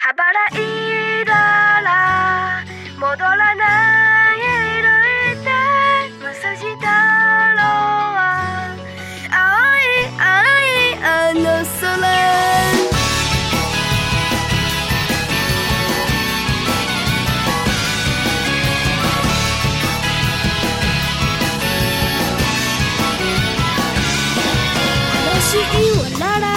はばらいだら戻らない色いてむすじだろう青い青いあの空しいわらら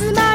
つま